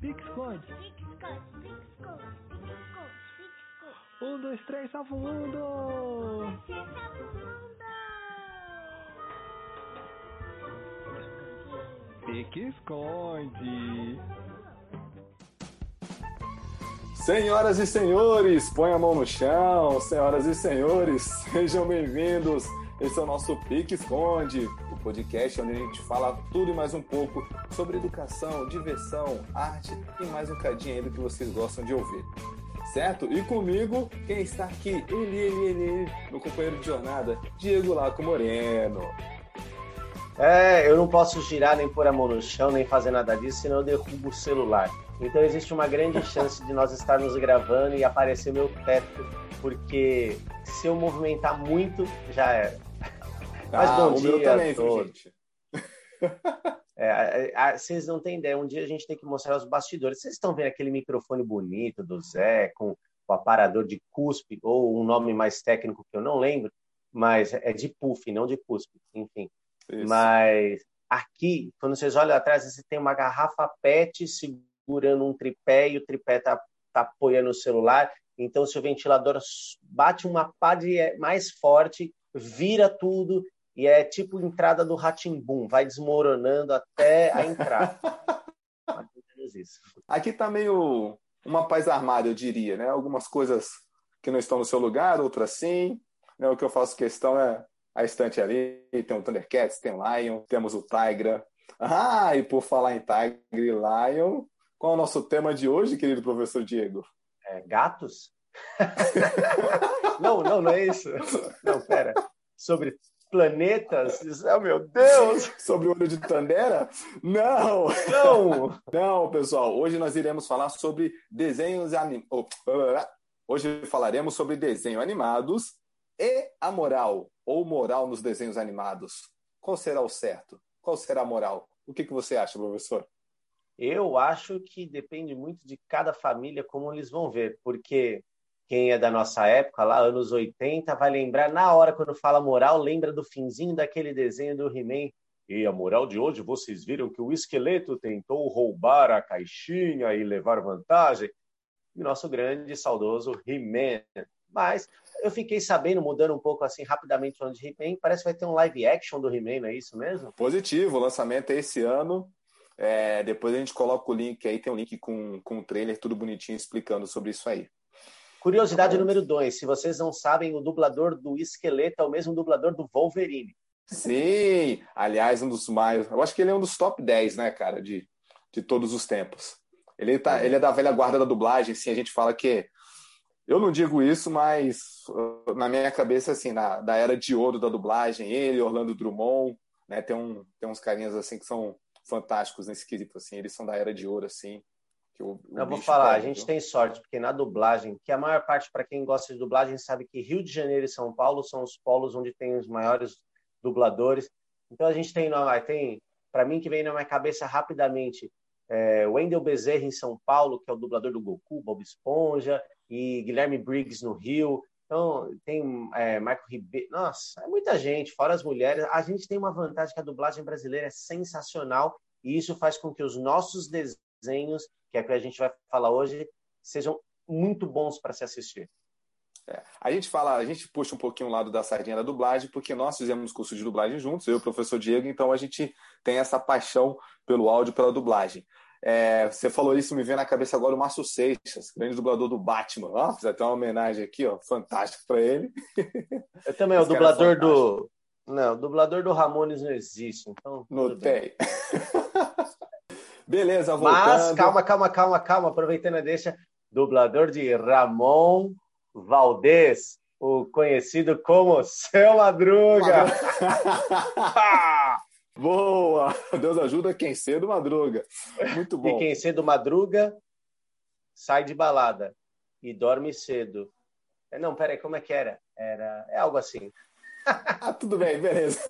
Pixcode. Um, dois, três, salva o mundo! Pique esconde. Senhoras e senhores, põe a mão no chão. Senhoras e senhores, sejam bem-vindos. Esse é o nosso Pique Esconde, podcast onde a gente fala tudo e mais um pouco sobre educação, diversão, arte e mais um cadinho aí do que vocês gostam de ouvir. Certo? E comigo, quem está aqui? Ele, ele, ele, ele meu companheiro de jornada, Diego Laco Moreno. É, eu não posso girar nem pôr a mão no chão, nem fazer nada disso, senão eu derrubo o celular. Então existe uma grande chance de nós estarmos gravando e aparecer meu teto, porque se eu movimentar muito, já era. Mas ah, bom o dia meu também, todos. gente? É, a- a- vocês não têm ideia, um dia a gente tem que mostrar os bastidores. Vocês estão vendo aquele microfone bonito do Zé, com o aparador de cuspe, ou um nome mais técnico que eu não lembro, mas é de puff, não de cuspe, enfim. Isso. Mas aqui, quando vocês olham atrás, você tem uma garrafa PET segurando um tripé e o tripé tá, tá apoiando o celular. Então, se o ventilador bate uma pá de é, mais forte, vira tudo e é tipo entrada do Ratimbum, vai desmoronando até a entrada. Aqui tá meio uma paz armada, eu diria, né? Algumas coisas que não estão no seu lugar, outras sim. Né? O que eu faço questão é a estante ali, tem o Thundercats, tem o Lion, temos o Tigra. Ah, e por falar em Tigra e Lion, qual é o nosso tema de hoje, querido professor Diego? É, gatos? não, não, não é isso. Não, pera. Sobre planetas? Oh, meu Deus! Sobre o olho de Tandera? Não! Não! Não, pessoal. Hoje nós iremos falar sobre desenhos animados. Hoje falaremos sobre desenhos animados e a moral, ou moral nos desenhos animados. Qual será o certo? Qual será a moral? O que, que você acha, professor? Eu acho que depende muito de cada família como eles vão ver, porque quem é da nossa época, lá anos 80, vai lembrar na hora quando fala moral, lembra do finzinho daquele desenho do He-Man. E a moral de hoje, vocês viram que o esqueleto tentou roubar a caixinha e levar vantagem. E nosso grande e saudoso He-Man. Mas eu fiquei sabendo, mudando um pouco assim rapidamente falando de He-Man, parece que vai ter um live action do He-Man, não é isso mesmo? Positivo, o lançamento é esse ano. É, depois a gente coloca o link aí, tem um link com, com um trailer tudo bonitinho explicando sobre isso aí. Curiosidade número dois: se vocês não sabem, o dublador do esqueleto é o mesmo dublador do Wolverine. Sim, aliás, um dos mais. Eu acho que ele é um dos top 10, né, cara, de, de todos os tempos. Ele, tá, ele é da velha guarda da dublagem, assim, a gente fala que. Eu não digo isso, mas uh, na minha cabeça, assim, na, da era de ouro da dublagem, ele, Orlando Drummond, né, tem, um, tem uns carinhas, assim, que são fantásticos nesse quesito, assim, eles são da era de ouro, assim. O Eu vou falar, a pega, gente viu? tem sorte, porque na dublagem, que a maior parte, para quem gosta de dublagem, sabe que Rio de Janeiro e São Paulo são os polos onde tem os maiores dubladores. Então a gente tem, tem para mim, que vem na minha cabeça rapidamente, é, Wendell Bezerra em São Paulo, que é o dublador do Goku, Bob Esponja, e Guilherme Briggs no Rio. Então, tem é, Marco Ribeiro. Nossa, é muita gente, fora as mulheres. A gente tem uma vantagem que a dublagem brasileira é sensacional, e isso faz com que os nossos desenhos, que é o que a gente vai falar hoje, sejam muito bons para se assistir. É. A gente fala, a gente puxa um pouquinho o lado da sardinha da dublagem, porque nós fizemos curso de dublagem juntos, eu e o professor Diego, então a gente tem essa paixão pelo áudio, pela dublagem. É, você falou isso, me vem na cabeça agora o Márcio Seixas, grande dublador do Batman. Ó, fiz até uma homenagem aqui, ó, fantástica para ele. Eu também, o Esse cara é dublador do. Não, o dublador do Ramones não existe, então. tudo bem. Beleza, voltando. Mas calma, calma, calma, calma, aproveitando a deixa, dublador de Ramon Valdez, o conhecido como Seu Madruga. Boa! Deus ajuda quem cedo madruga. Muito E bom. quem cedo madruga, sai de balada e dorme cedo. É, Não, peraí, como é que era? Era, é algo assim. Ah, tudo bem, beleza.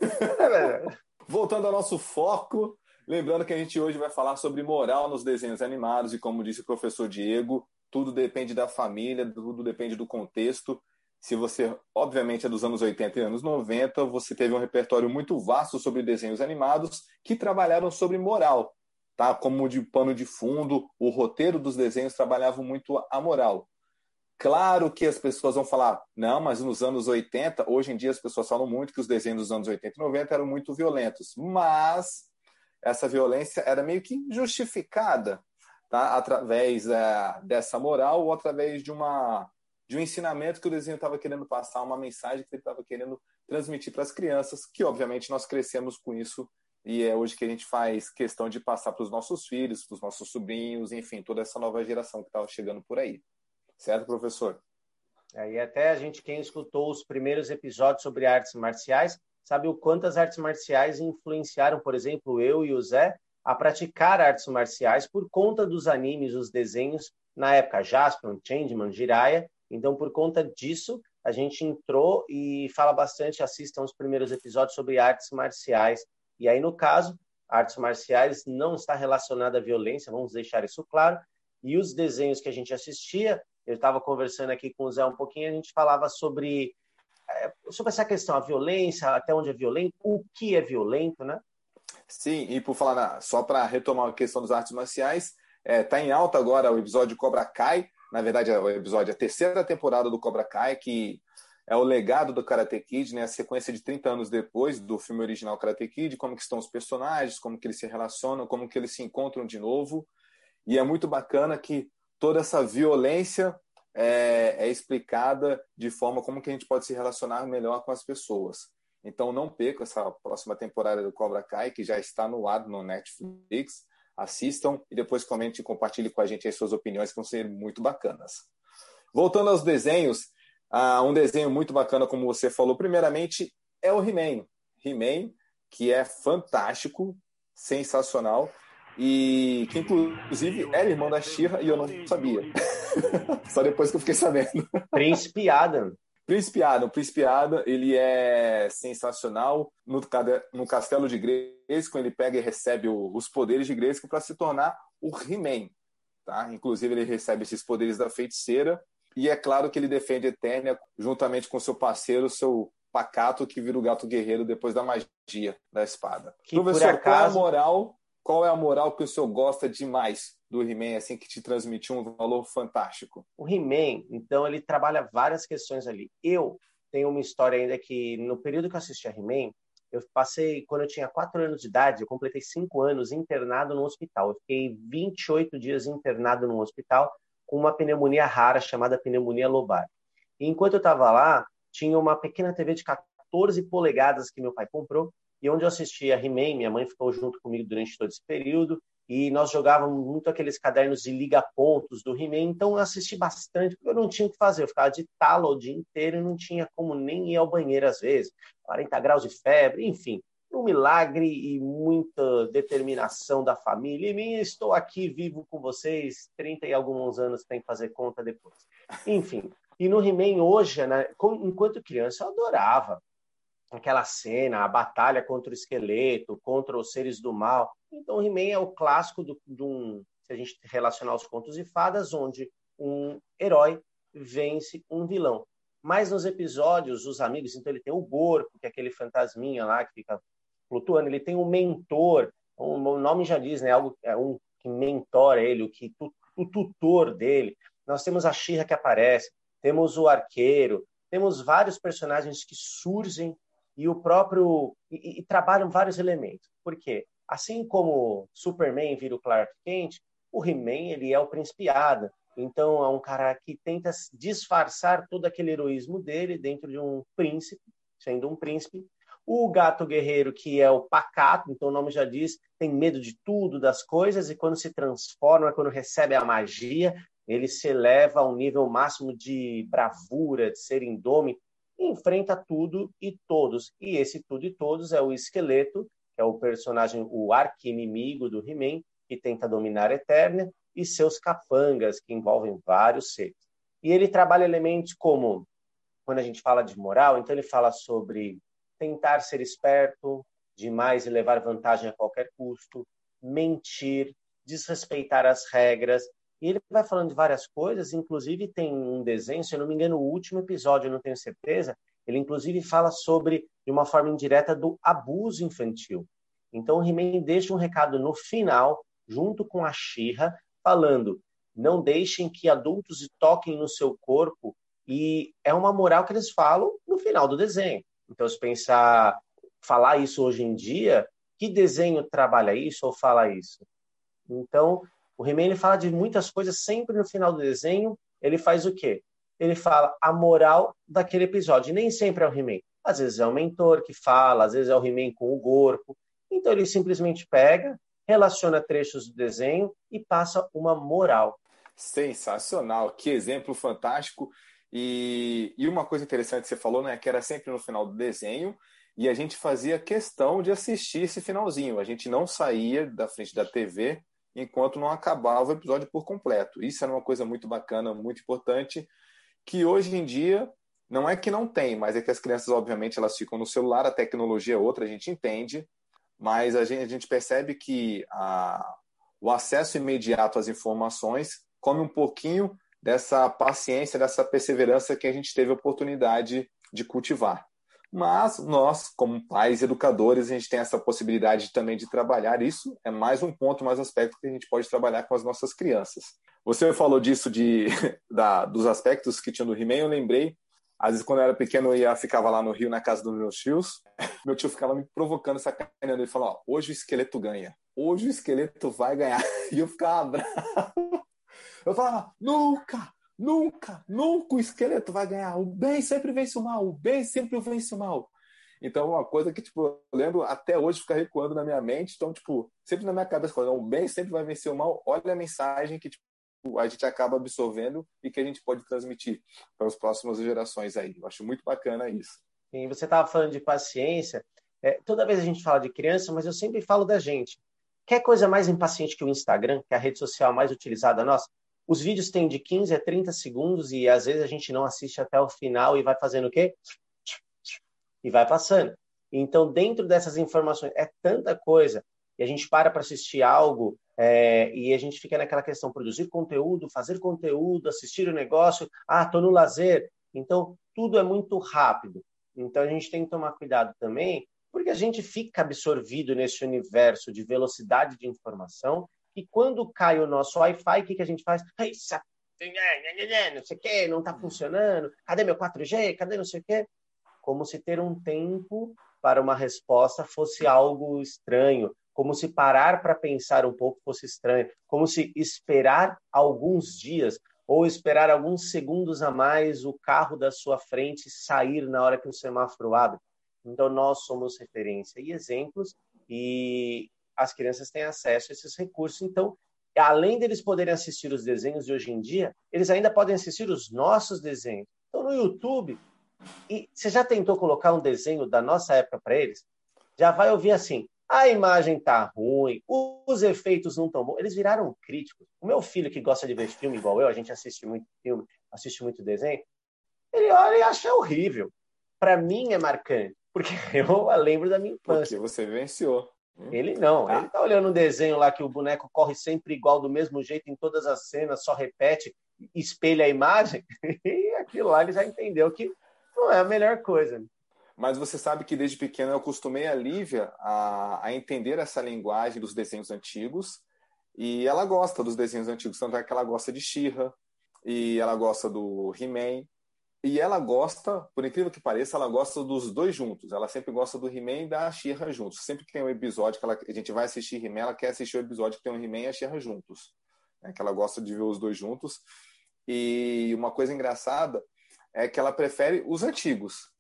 Voltando ao nosso foco, lembrando que a gente hoje vai falar sobre moral nos desenhos animados e como disse o professor Diego, tudo depende da família, tudo depende do contexto. Se você, obviamente, é dos anos 80 e anos 90, você teve um repertório muito vasto sobre desenhos animados que trabalharam sobre moral. tá? Como de pano de fundo, o roteiro dos desenhos trabalhava muito a moral. Claro que as pessoas vão falar, não, mas nos anos 80, hoje em dia as pessoas falam muito que os desenhos dos anos 80 e 90 eram muito violentos, mas essa violência era meio que justificada tá? através é, dessa moral ou através de, uma, de um ensinamento que o desenho estava querendo passar, uma mensagem que ele estava querendo transmitir para as crianças, que obviamente nós crescemos com isso e é hoje que a gente faz questão de passar para os nossos filhos, para os nossos sobrinhos, enfim, toda essa nova geração que estava chegando por aí. Certo, professor? É, e até a gente, quem escutou os primeiros episódios sobre artes marciais, sabe o quanto as artes marciais influenciaram, por exemplo, eu e o Zé a praticar artes marciais por conta dos animes, os desenhos, na época Jaspion, Changeman, Jiraiya. Então, por conta disso, a gente entrou e fala bastante, assistam os primeiros episódios sobre artes marciais. E aí, no caso, artes marciais não está relacionada à violência, vamos deixar isso claro. E os desenhos que a gente assistia eu estava conversando aqui com o Zé um pouquinho, a gente falava sobre, sobre essa questão, a violência, até onde é violento, o que é violento, né? Sim, e por falar, só para retomar a questão das artes marciais, está é, tá em alta agora o episódio Cobra Kai, na verdade é o episódio, a terceira temporada do Cobra Kai, que é o legado do Karate Kid, né, a sequência de 30 anos depois do filme original Karate Kid, como que estão os personagens, como que eles se relacionam, como que eles se encontram de novo. E é muito bacana que toda essa violência é, é, explicada de forma como que a gente pode se relacionar melhor com as pessoas. Então não perca essa próxima temporada do Cobra Kai, que já está no ar no Netflix. Assistam e depois comente e compartilhe com a gente as suas opiniões, que vão ser muito bacanas. Voltando aos desenhos, uh, um desenho muito bacana, como você falou, primeiramente é o He-Man. He-Man, que é fantástico, sensacional e que inclusive era irmão da Shira e eu não sabia. Só depois que eu fiquei sabendo. Príncipe Adam. Príncipe Adam. Príncipe Adam, ele é sensacional. No, no castelo de Grayskull, ele pega e recebe o, os poderes de Grayskull para se tornar o He-Man. Tá? Inclusive, ele recebe esses poderes da feiticeira. E é claro que ele defende Eternia juntamente com seu parceiro, seu pacato, que vira o gato guerreiro depois da magia da espada. Que, Professor, por acaso... qual a moral qual é a moral que o senhor gosta demais do He-Man, assim, que te transmitiu um valor fantástico? O He-Man, então, ele trabalha várias questões ali. Eu tenho uma história ainda que, no período que eu assisti a He-Man, eu passei, quando eu tinha 4 anos de idade, eu completei 5 anos internado no hospital. Eu fiquei 28 dias internado no hospital com uma pneumonia rara chamada pneumonia lobar. E enquanto eu estava lá, tinha uma pequena TV de 14 polegadas que meu pai comprou e onde eu assistia He-Man, minha mãe ficou junto comigo durante todo esse período, e nós jogávamos muito aqueles cadernos de liga-pontos do He-Man, então eu assisti bastante, porque eu não tinha o que fazer, eu ficava de talo o dia inteiro e não tinha como nem ir ao banheiro às vezes, 40 graus de febre, enfim, um milagre e muita determinação da família, e mim, estou aqui vivo com vocês, 30 e alguns anos tem que fazer conta depois. Enfim, e no He-Man hoje, né, enquanto criança, eu adorava aquela cena, a batalha contra o esqueleto, contra os seres do mal. Então, He-Man é o clássico do, um, se a gente relacionar os contos de fadas, onde um herói vence um vilão. Mas nos episódios, os amigos, então ele tem o Gorko, que é aquele fantasminha lá que fica flutuando, ele tem o mentor, o nome já diz, né, algo é um que mentora ele, o que o tutor dele. Nós temos a Shira que aparece, temos o arqueiro, temos vários personagens que surgem e o próprio e, e, trabalham vários elementos. Por quê? Assim como Superman vira o Clark Kent, o He-Man ele é o Príncipe Adam. Então é um cara que tenta disfarçar todo aquele heroísmo dele dentro de um príncipe, sendo um príncipe. O gato guerreiro, que é o pacato, então o nome já diz, tem medo de tudo, das coisas, e quando se transforma, quando recebe a magia, ele se eleva a um nível máximo de bravura, de ser indômito, enfrenta tudo e todos. E esse tudo e todos é o esqueleto, que é o personagem, o arqui-inimigo do He-Man, que tenta dominar a Eternia, e seus capangas, que envolvem vários seres. E ele trabalha elementos como, quando a gente fala de moral, então ele fala sobre tentar ser esperto demais e levar vantagem a qualquer custo, mentir, desrespeitar as regras, e ele vai falando de várias coisas, inclusive tem um desenho, se eu não me engano, o último episódio, eu não tenho certeza, ele inclusive fala sobre, de uma forma indireta, do abuso infantil. Então o He-Man deixa um recado no final, junto com a Xirra, falando: não deixem que adultos toquem no seu corpo. E é uma moral que eles falam no final do desenho. Então, se pensar, falar isso hoje em dia, que desenho trabalha isso ou fala isso? Então, o He-Man fala de muitas coisas sempre no final do desenho. Ele faz o quê? Ele fala a moral daquele episódio. E nem sempre é o He-Man. Às vezes é o mentor que fala, às vezes é o He-Man com o corpo. Então ele simplesmente pega, relaciona trechos do desenho e passa uma moral. Sensacional, que exemplo fantástico. E, e uma coisa interessante que você falou, né, que era sempre no final do desenho, e a gente fazia questão de assistir esse finalzinho. A gente não saía da frente da TV enquanto não acabava o episódio por completo. Isso era uma coisa muito bacana, muito importante, que hoje em dia não é que não tem, mas é que as crianças, obviamente, elas ficam no celular, a tecnologia é outra, a gente entende, mas a gente, a gente percebe que a, o acesso imediato às informações come um pouquinho dessa paciência, dessa perseverança que a gente teve a oportunidade de cultivar. Mas nós, como pais educadores, a gente tem essa possibilidade também de trabalhar isso. É mais um ponto, mais aspecto que a gente pode trabalhar com as nossas crianças. Você falou disso de, da, dos aspectos que tinha no He-Man, eu lembrei. Às vezes, quando eu era pequeno, eu ia, ficava lá no Rio, na casa dos meus tios. Meu tio ficava me provocando, sacaneando. Ele falou: ó, hoje o esqueleto ganha. Hoje o esqueleto vai ganhar. E eu ficava bravo. Eu falava: nunca, Nunca, nunca o esqueleto vai ganhar. O bem sempre vence o mal. O bem sempre vence o mal. Então, uma coisa que, tipo, eu lembro até hoje ficar recuando na minha mente. Então, tipo, sempre na minha cabeça, o bem sempre vai vencer o mal. Olha a mensagem que, tipo, a gente acaba absorvendo e que a gente pode transmitir para as próximas gerações aí. Eu acho muito bacana isso. E você estava falando de paciência. É, toda vez a gente fala de criança, mas eu sempre falo da gente. Quer coisa mais impaciente que o Instagram, que é a rede social mais utilizada nossa? Os vídeos têm de 15 a 30 segundos e às vezes a gente não assiste até o final e vai fazendo o quê? E vai passando. Então, dentro dessas informações, é tanta coisa e a gente para para assistir algo é, e a gente fica naquela questão produzir conteúdo, fazer conteúdo, assistir o negócio, ah, estou no lazer. Então, tudo é muito rápido. Então, a gente tem que tomar cuidado também, porque a gente fica absorvido nesse universo de velocidade de informação e quando cai o nosso Wi-Fi, o que, que a gente faz? Não sei o que, não está funcionando. Cadê meu 4G? Cadê não sei o que? Como se ter um tempo para uma resposta fosse algo estranho. Como se parar para pensar um pouco fosse estranho. Como se esperar alguns dias ou esperar alguns segundos a mais o carro da sua frente sair na hora que o semáforo abre. Então, nós somos referência e exemplos, e as crianças têm acesso a esses recursos. Então, além deles poderem assistir os desenhos de hoje em dia, eles ainda podem assistir os nossos desenhos. Então, no YouTube, e você já tentou colocar um desenho da nossa época para eles? Já vai ouvir assim: a imagem tá ruim, os efeitos não estão bons. Eles viraram críticos. O meu filho, que gosta de ver filme igual eu, a gente assiste muito filme, assiste muito desenho, ele olha e acha horrível. Para mim é marcante, porque eu lembro da minha infância. Porque você venceu. Ele não, ah. ele tá olhando um desenho lá que o boneco corre sempre igual, do mesmo jeito, em todas as cenas, só repete, espelha a imagem, e aquilo lá ele já entendeu que não é a melhor coisa. Mas você sabe que desde pequeno eu acostumei a Lívia a, a entender essa linguagem dos desenhos antigos, e ela gosta dos desenhos antigos, tanto é que ela gosta de She-Ra, e ela gosta do He-Man, e ela gosta, por incrível que pareça, ela gosta dos dois juntos. Ela sempre gosta do He-Man e da She-Ra juntos. Sempre que tem um episódio que ela, a gente vai assistir He-Man, ela quer assistir o episódio que tem o He-Man e a She-Ra juntos. É que ela gosta de ver os dois juntos. E uma coisa engraçada é que ela prefere os antigos.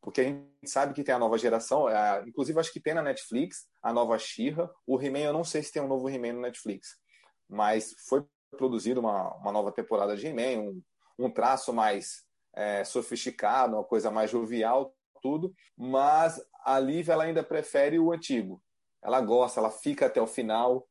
Porque a gente sabe que tem a nova geração, é, inclusive acho que tem na Netflix a nova She-Ra. O He-Man, eu não sei se tem um novo He-Man no Netflix, mas foi produzido uma, uma nova temporada de He-Man, um, um traço mais é, sofisticado, uma coisa mais jovial, tudo, mas a Liv ela ainda prefere o antigo. Ela gosta, ela fica até o final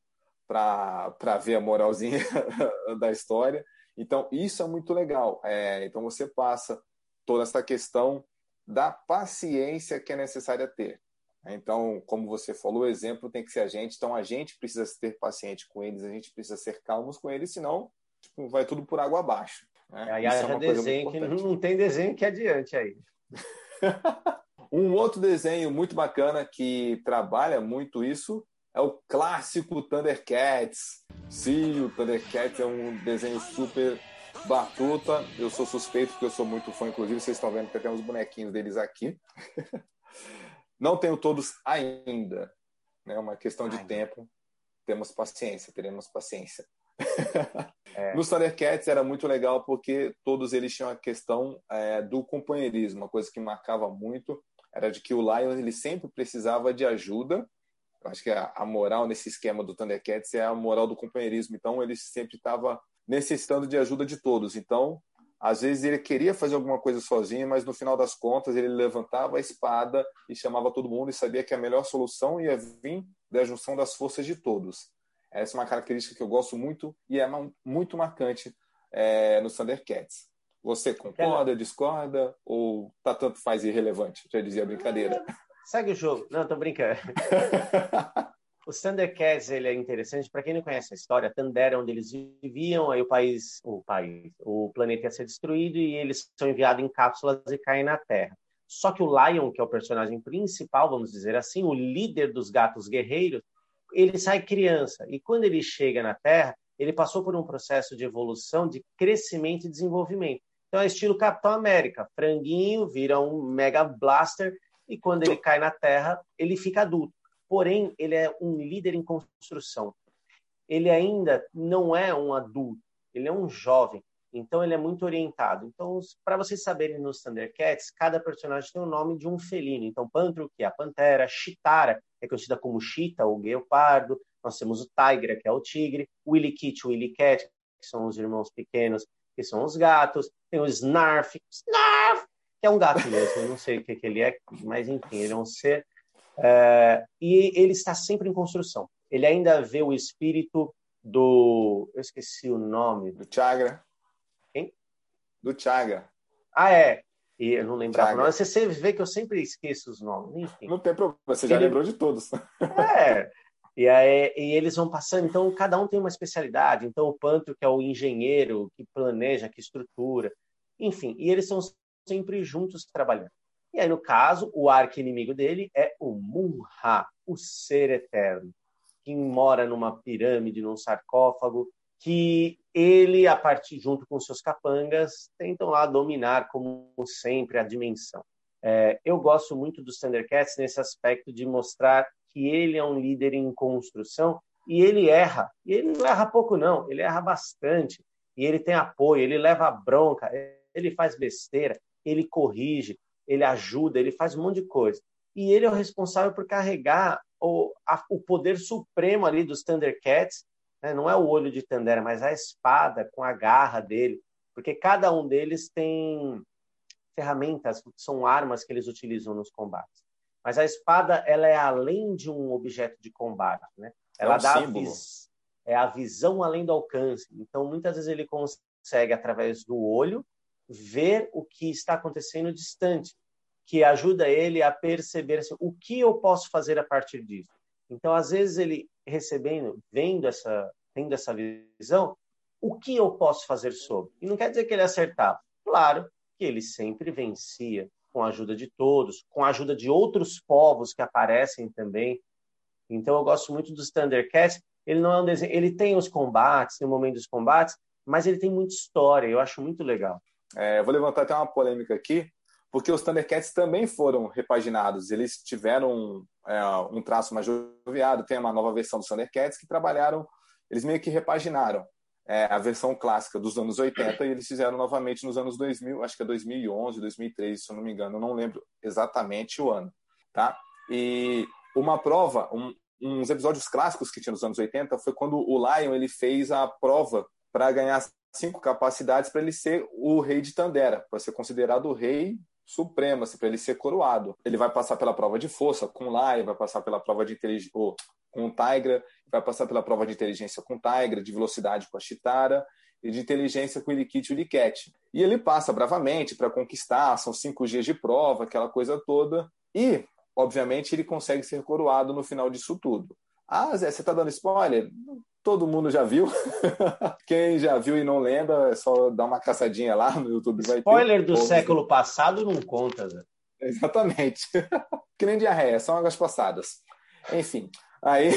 para ver a moralzinha da história. Então, isso é muito legal. É, então, você passa toda essa questão da paciência que é necessária ter. Então, como você falou, o exemplo tem que ser a gente. Então, a gente precisa ter paciente com eles, a gente precisa ser calmos com eles, senão tipo, vai tudo por água abaixo. Né? Aí haja é desenho que não tem desenho que adiante aí. um outro desenho muito bacana que trabalha muito isso é é o clássico Thundercats. Sim, o Thundercats é um desenho super batuta. Eu sou suspeito porque eu sou muito fã, inclusive vocês estão vendo que tem uns bonequinhos deles aqui. Não tenho todos ainda. É né? uma questão de Ai. tempo. Temos paciência, teremos paciência. É. Nos Thundercats era muito legal porque todos eles tinham a questão é, do companheirismo, uma coisa que marcava muito era de que o Lion ele sempre precisava de ajuda. Eu acho que a, a moral nesse esquema do Thundercats é a moral do companheirismo. Então ele sempre estava necessitando de ajuda de todos. Então, às vezes ele queria fazer alguma coisa sozinho, mas no final das contas ele levantava a espada e chamava todo mundo e sabia que a melhor solução ia vir da junção das forças de todos. Essa é uma característica que eu gosto muito e é muito marcante é, no Thundercats. Você concorda, discorda ou tá tanto faz irrelevante? Já dizia a brincadeira. Segue o jogo. Não, tô brincando. o Thundercats ele é interessante para quem não conhece a história. Thunder é onde eles viviam, aí o país, o país, o planeta ia ser destruído e eles são enviados em cápsulas e caem na Terra. Só que o Lion, que é o personagem principal, vamos dizer assim, o líder dos gatos guerreiros, ele sai criança. E quando ele chega na Terra, ele passou por um processo de evolução, de crescimento e desenvolvimento. Então é estilo Capitão América. Franguinho vira um Mega Blaster e quando ele cai na Terra, ele fica adulto. Porém, ele é um líder em construção. Ele ainda não é um adulto, ele é um jovem. Então ele é muito orientado. Então, para vocês saberem nos Thundercats, cada personagem tem o nome de um felino. Então, Pantro, que é a pantera, Chitara, é conhecida como Chita, o guepardo. Nós temos o Tigra, que é o tigre, Willy Kit, Willy Cat, que são os irmãos pequenos, que são os gatos. Tem o Snarf, Snarf, que é um gato mesmo. Eu não sei o que, que ele é, mas enfim, ele é um ser. É, e ele está sempre em construção. Ele ainda vê o espírito do. Eu esqueci o nome. Do Chagra. Do Chaga. Ah, é. E eu não lembrava. Não. Você, você vê que eu sempre esqueço os nomes. Enfim. Não tem problema, você já Ele... lembrou de todos. É. E, aí, e eles vão passando, então cada um tem uma especialidade. Então o Pantro, que é o engenheiro, que planeja, que estrutura, enfim, e eles são sempre juntos trabalhando. E aí, no caso, o arco-inimigo dele é o Munra, o ser eterno, que mora numa pirâmide, num sarcófago, que ele, a partir junto com seus capangas, tentam lá dominar, como sempre, a dimensão. É, eu gosto muito dos Thundercats nesse aspecto de mostrar que ele é um líder em construção e ele erra. E ele não erra pouco, não, ele erra bastante. E ele tem apoio, ele leva bronca, ele faz besteira, ele corrige, ele ajuda, ele faz um monte de coisa. E ele é o responsável por carregar o, a, o poder supremo ali dos Thundercats né? não é o olho de Tandera, mas a espada com a garra dele, porque cada um deles tem ferramentas, são armas que eles utilizam nos combates. Mas a espada, ela é além de um objeto de combate, né? Ela é um dá a, vis... é a visão além do alcance. Então, muitas vezes ele consegue, através do olho, ver o que está acontecendo distante, que ajuda ele a perceber assim, o que eu posso fazer a partir disso. Então, às vezes ele recebendo, vendo essa, tendo essa visão, o que eu posso fazer sobre? E não quer dizer que ele acertava. Claro que ele sempre vencia com a ajuda de todos, com a ajuda de outros povos que aparecem também. Então eu gosto muito dos Thundercats. Ele não é um desenho, ele tem os combates, tem o momento dos combates, mas ele tem muita história. Eu acho muito legal. É, vou levantar até uma polêmica aqui, porque os Thundercats também foram repaginados. Eles tiveram é, um traço mais joviado, tem uma nova versão dos Thundercats que trabalharam, eles meio que repaginaram é, a versão clássica dos anos 80 e eles fizeram novamente nos anos 2000, acho que é 2011, 2013, se eu não me engano, eu não lembro exatamente o ano, tá? E uma prova, um, uns episódios clássicos que tinha nos anos 80 foi quando o Lion ele fez a prova para ganhar cinco capacidades para ele ser o rei de Tandera, para ser considerado o rei supremo, assim, para ele ser coroado. Ele vai passar pela prova de força com Lai, vai passar pela prova de inteligência com o Tigra, vai passar pela prova de inteligência com Tigra, de velocidade com a Chitara e de inteligência com o Ilikit e o Iliket. E ele passa bravamente para conquistar, são cinco dias de prova, aquela coisa toda. E, obviamente, ele consegue ser coroado no final disso tudo. Ah, Zé, você está dando spoiler? Todo mundo já viu. Quem já viu e não lembra, é só dar uma caçadinha lá no YouTube. Spoiler do século passado não conta, Zé. Exatamente. que nem diarreia, são águas passadas. Enfim, Aí.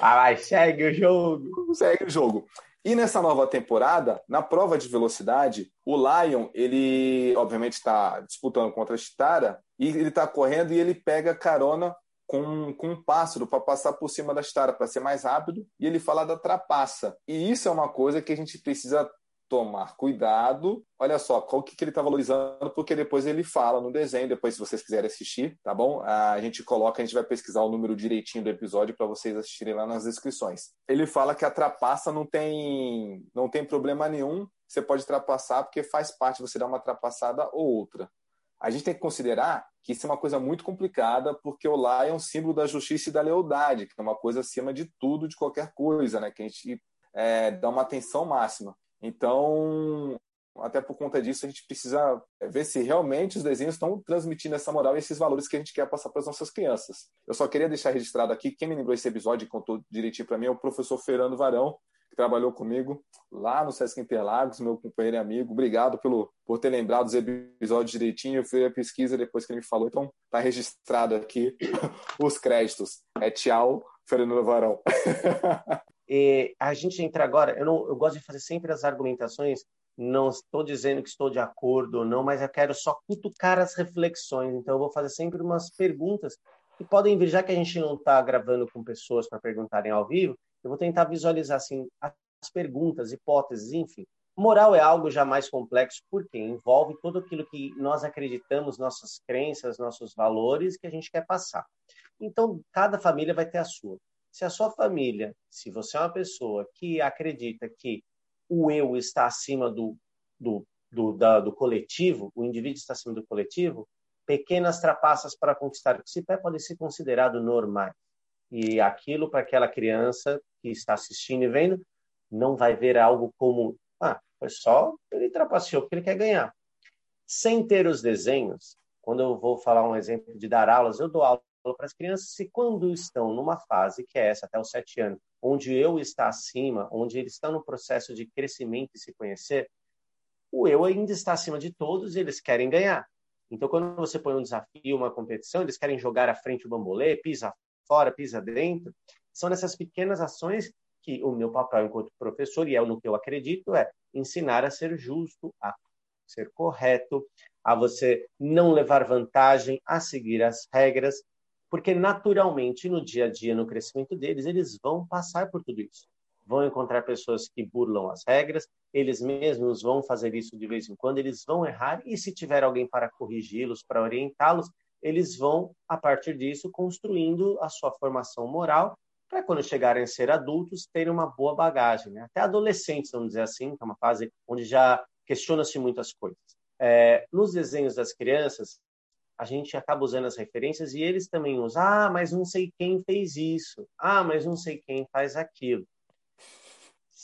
ah, vai, segue o jogo. Segue o jogo. E nessa nova temporada, na prova de velocidade, o Lion, ele obviamente está disputando contra a Chitara e ele está correndo e ele pega carona com, com um pássaro para passar por cima da Chitara para ser mais rápido e ele fala da trapaça. E isso é uma coisa que a gente precisa tomar cuidado. Olha só, qual que, que ele está valorizando, porque depois ele fala no desenho, depois se vocês quiserem assistir, tá bom? A gente coloca, a gente vai pesquisar o número direitinho do episódio para vocês assistirem lá nas descrições. Ele fala que a trapaça não tem, não tem problema nenhum, você pode trapassar porque faz parte você dar uma trapassada ou outra. A gente tem que considerar que isso é uma coisa muito complicada, porque o lá é um símbolo da justiça e da lealdade, que é uma coisa acima de tudo, de qualquer coisa, né? Que a gente é, dá uma atenção máxima. Então, até por conta disso, a gente precisa é, ver se realmente os desenhos estão transmitindo essa moral e esses valores que a gente quer passar para as nossas crianças. Eu só queria deixar registrado aqui, quem me lembrou esse episódio e contou direitinho para mim é o professor Fernando Varão, que trabalhou comigo lá no Sesc Interlagos, meu companheiro e amigo. Obrigado pelo, por ter lembrado os episódios direitinho. Eu fui a pesquisa depois que ele me falou, então tá registrado aqui os créditos. É tchau, Fernando Varão. E a gente entra agora, eu, não, eu gosto de fazer sempre as argumentações, não estou dizendo que estou de acordo ou não, mas eu quero só cutucar as reflexões. Então, eu vou fazer sempre umas perguntas que podem vir, já que a gente não está gravando com pessoas para perguntarem ao vivo, eu vou tentar visualizar assim as perguntas, hipóteses, enfim. Moral é algo já mais complexo porque envolve tudo aquilo que nós acreditamos, nossas crenças, nossos valores que a gente quer passar. Então, cada família vai ter a sua. Se a sua família, se você é uma pessoa que acredita que o eu está acima do, do, do, da, do coletivo, o indivíduo está acima do coletivo, pequenas trapaças para conquistar o que se pode ser considerado normais. E aquilo para aquela criança que está assistindo e vendo não vai ver algo como ah, foi só ele trapaceou porque ele quer ganhar. Sem ter os desenhos, quando eu vou falar um exemplo de dar aulas, eu dou aula para as crianças se quando estão numa fase que é essa, até os sete anos, onde eu está acima, onde eles estão no processo de crescimento e se conhecer, o eu ainda está acima de todos e eles querem ganhar. Então, quando você põe um desafio, uma competição, eles querem jogar à frente o bambolê, pisa fora, pisa dentro. São nessas pequenas ações que o meu papel enquanto professor, e é no que eu acredito, é ensinar a ser justo, a ser correto, a você não levar vantagem, a seguir as regras, porque naturalmente no dia a dia, no crescimento deles, eles vão passar por tudo isso. Vão encontrar pessoas que burlam as regras, eles mesmos vão fazer isso de vez em quando, eles vão errar e se tiver alguém para corrigi-los, para orientá-los, eles vão a partir disso construindo a sua formação moral para quando chegarem a ser adultos terem uma boa bagagem, né? Até adolescentes, vamos dizer assim, que é uma fase onde já questiona-se muitas coisas. É, nos desenhos das crianças, a gente acaba usando as referências e eles também usam. Ah, mas não sei quem fez isso. Ah, mas não sei quem faz aquilo.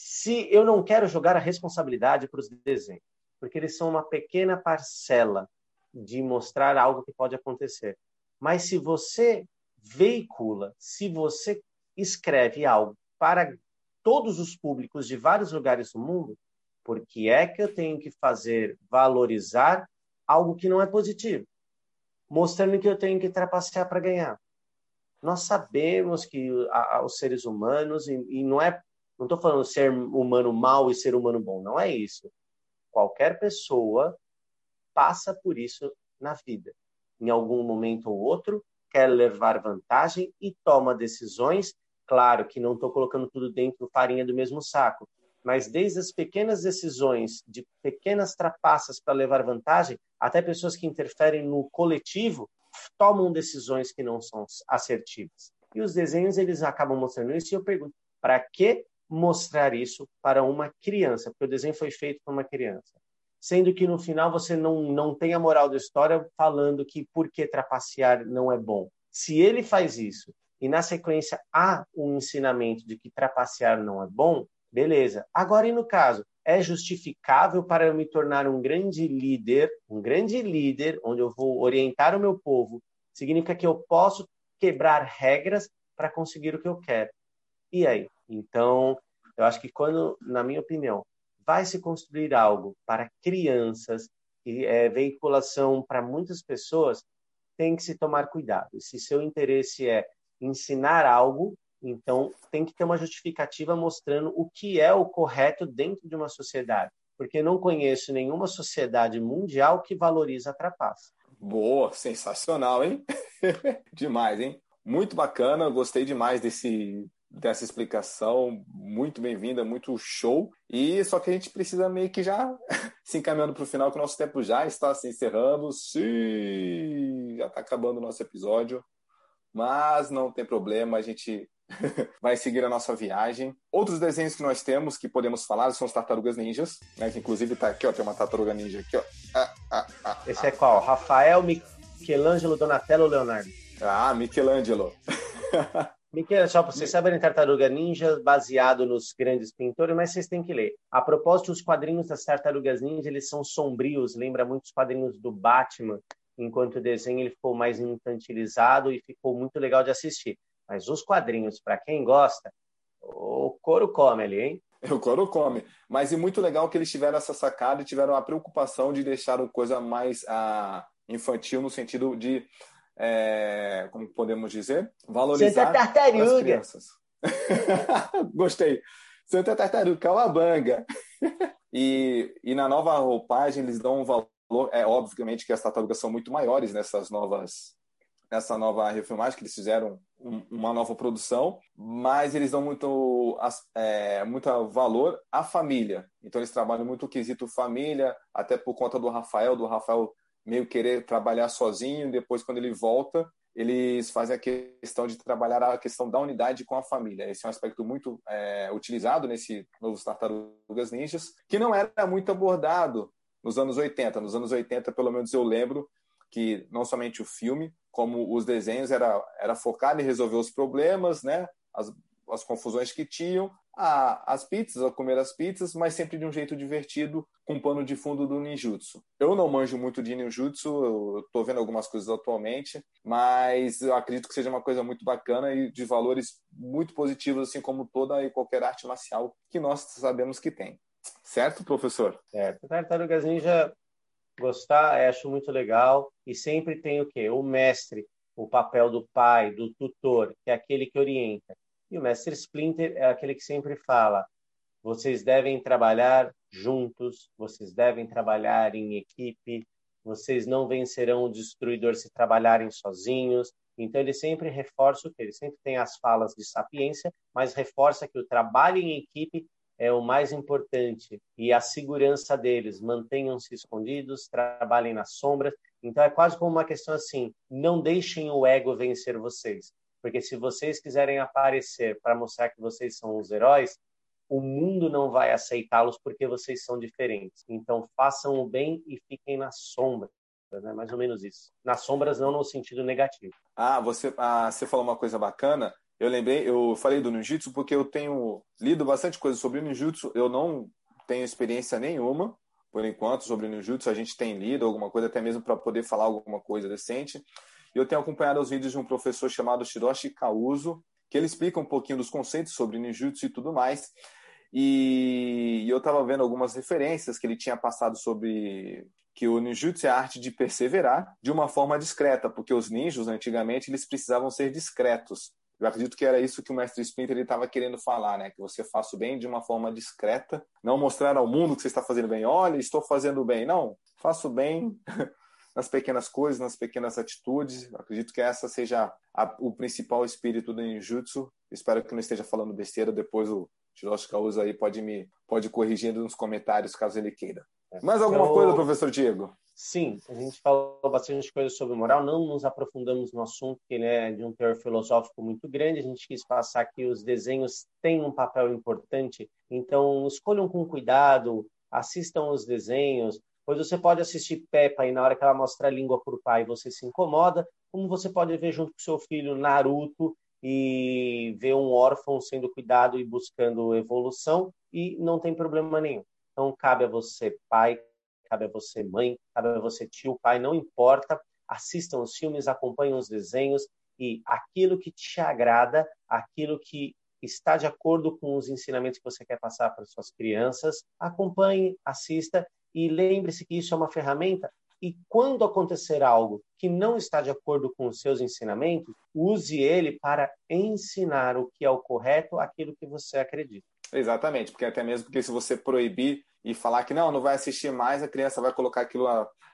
Se eu não quero jogar a responsabilidade para os desenhos, porque eles são uma pequena parcela de mostrar algo que pode acontecer. Mas se você veicula, se você escreve algo para todos os públicos de vários lugares do mundo, por que é que eu tenho que fazer valorizar algo que não é positivo? mostrando que eu tenho que trapacear para ganhar. Nós sabemos que a, a, os seres humanos, e, e não é, não estou falando ser humano mal e ser humano bom, não é isso. Qualquer pessoa passa por isso na vida. Em algum momento ou outro, quer levar vantagem e toma decisões. Claro que não estou colocando tudo dentro farinha do mesmo saco, mas desde as pequenas decisões, de pequenas trapaças para levar vantagem, até pessoas que interferem no coletivo tomam decisões que não são assertivas. E os desenhos eles acabam mostrando isso e eu pergunto, para que mostrar isso para uma criança? Porque o desenho foi feito para uma criança. Sendo que no final você não, não tem a moral da história falando que por que trapacear não é bom. Se ele faz isso e na sequência há um ensinamento de que trapacear não é bom, beleza. Agora, e no caso, é justificável para eu me tornar um grande líder, um grande líder, onde eu vou orientar o meu povo, significa que eu posso quebrar regras para conseguir o que eu quero. E aí? Então, eu acho que quando, na minha opinião, vai se construir algo para crianças e é, veiculação para muitas pessoas, tem que se tomar cuidado. Se seu interesse é ensinar algo, então tem que ter uma justificativa mostrando o que é o correto dentro de uma sociedade. Porque não conheço nenhuma sociedade mundial que valoriza a trapaça. Boa, sensacional, hein? demais, hein? Muito bacana, gostei demais desse, dessa explicação, muito bem-vinda, muito show. E só que a gente precisa meio que já se encaminhando para o final, que o nosso tempo já está se encerrando. Sim, já está acabando o nosso episódio, mas não tem problema, a gente vai seguir a nossa viagem. Outros desenhos que nós temos que podemos falar são os Tartarugas Ninjas, né? Que inclusive está aqui, ó, tem uma Tartaruga Ninja aqui, ó. Ah, ah, ah, Esse é qual? Rafael, Michelangelo, Donatello ou Leonardo? Ah, Michelangelo. Miquel, só para vocês saberem, Tartaruga Ninja, baseado nos grandes pintores, mas vocês têm que ler. A propósito, os quadrinhos das Tartarugas Ninja, eles são sombrios, lembra muito os quadrinhos do Batman, enquanto o desenho ele ficou mais infantilizado e ficou muito legal de assistir. Mas os quadrinhos, para quem gosta, o couro come ali, hein? O couro come. Mas é muito legal que eles tiveram essa sacada e tiveram a preocupação de deixar a coisa mais ah, infantil no sentido de é, como podemos dizer, valorizar Santa Tartaruga. as crianças. Gostei. Santa Tartaruga, Calabanga. e, e na nova roupagem eles dão um valor. É obviamente que as tartarugas são muito maiores nessas novas nessa nova refilmagem que eles fizeram um, uma nova produção, mas eles dão muito é, muito valor à família. Então eles trabalham muito o quesito família, até por conta do Rafael, do Rafael meio querer trabalhar sozinho, depois quando ele volta, eles fazem a questão de trabalhar a questão da unidade com a família. Esse é um aspecto muito é, utilizado nesse Novos Tartarugas Ninjas, que não era muito abordado nos anos 80. Nos anos 80, pelo menos eu lembro que não somente o filme, como os desenhos era, era focado em resolver os problemas, né? As, as confusões que tinham, a, as pizzas, a comer as pizzas, mas sempre de um jeito divertido, com pano de fundo do ninjutsu. Eu não manjo muito de ninjutsu, eu estou vendo algumas coisas atualmente, mas eu acredito que seja uma coisa muito bacana e de valores muito positivos, assim como toda e qualquer arte marcial que nós sabemos que tem. Certo, professor? Certo. Tartarugas Ninja, gostar, acho muito legal. E sempre tem o quê? O mestre, o papel do pai, do tutor, que é aquele que orienta. E o mestre Splinter é aquele que sempre fala: vocês devem trabalhar juntos, vocês devem trabalhar em equipe, vocês não vencerão o destruidor se trabalharem sozinhos. Então ele sempre reforça o que ele sempre tem as falas de sapiência, mas reforça que o trabalho em equipe é o mais importante e a segurança deles, mantenham-se escondidos, trabalhem nas sombras. Então é quase como uma questão assim: não deixem o ego vencer vocês. Porque se vocês quiserem aparecer para mostrar que vocês são os heróis, o mundo não vai aceitá-los porque vocês são diferentes. Então façam o bem e fiquem na sombra. Né? Mais ou menos isso. Nas sombras, não no sentido negativo. Ah, você, ah, você falou uma coisa bacana. Eu lembrei, eu falei do ninjutsu porque eu tenho lido bastante coisa sobre o ninjutsu. Eu não tenho experiência nenhuma, por enquanto, sobre o ninjutsu. A gente tem lido alguma coisa, até mesmo para poder falar alguma coisa decente. Eu tenho acompanhado os vídeos de um professor chamado Shiroshi Kauzo, que ele explica um pouquinho dos conceitos sobre ninjutsu e tudo mais. E eu estava vendo algumas referências que ele tinha passado sobre que o ninjutsu é a arte de perseverar de uma forma discreta, porque os ninjas antigamente eles precisavam ser discretos. Eu acredito que era isso que o mestre Splinter estava querendo falar, né? Que você faça o bem de uma forma discreta, não mostrar ao mundo que você está fazendo bem. Olha, estou fazendo bem. Não, faço bem nas pequenas coisas, nas pequenas atitudes. acredito que essa seja a, o principal espírito do ninjutsu. Espero que não esteja falando besteira. Depois o Hiroshi Kauza aí pode me pode corrigir nos comentários caso ele queira. É. Mais alguma então, coisa, professor Diego? Sim, a gente falou bastante coisa sobre moral, não nos aprofundamos no assunto, que ele é de um teor filosófico muito grande. A gente quis passar que os desenhos têm um papel importante, então escolham com cuidado, assistam os desenhos, Pois você pode assistir Peppa e na hora que ela mostra a língua para o pai você se incomoda, como você pode ver junto com seu filho Naruto e ver um órfão sendo cuidado e buscando evolução e não tem problema nenhum. Então cabe a você pai, cabe a você mãe, cabe a você tio, pai, não importa. Assistam os filmes, acompanhem os desenhos e aquilo que te agrada, aquilo que está de acordo com os ensinamentos que você quer passar para suas crianças, acompanhe, assista e lembre-se que isso é uma ferramenta e quando acontecer algo que não está de acordo com os seus ensinamentos, use ele para ensinar o que é o correto, aquilo que você acredita. Exatamente, porque até mesmo porque se você proibir e falar que não, não vai assistir mais, a criança vai colocar aquilo,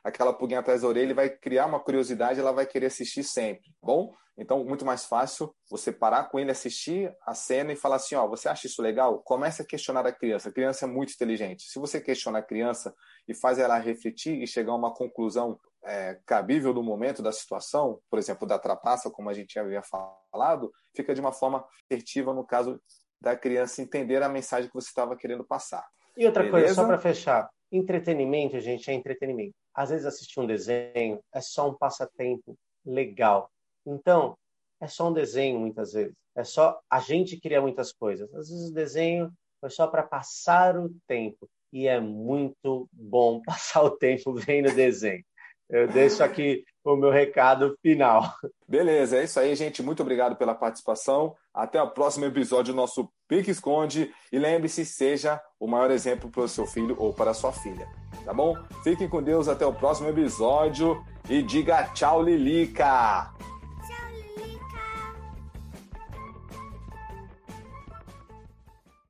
aquela pulguinha atrás da orelha vai criar uma curiosidade, ela vai querer assistir sempre, tá bom? Então, muito mais fácil você parar com ele, assistir a cena e falar assim, ó, você acha isso legal? Comece a questionar a criança. A criança é muito inteligente. Se você questiona a criança e faz ela refletir e chegar a uma conclusão é, cabível do momento, da situação, por exemplo, da trapaça, como a gente havia falado, fica de uma forma assertiva no caso da criança entender a mensagem que você estava querendo passar. E outra Beleza? coisa, só para fechar, entretenimento, gente, é entretenimento. Às vezes assistir um desenho é só um passatempo legal. Então, é só um desenho muitas vezes. É só a gente cria muitas coisas. Às vezes o desenho foi só para passar o tempo e é muito bom passar o tempo vendo desenho. Eu deixo aqui o meu recado final. Beleza, é isso aí, gente. Muito obrigado pela participação. Até o próximo episódio do nosso Pique Esconde. E lembre-se, seja o maior exemplo para o seu filho ou para a sua filha. Tá bom? Fiquem com Deus até o próximo episódio e diga tchau, Lilica!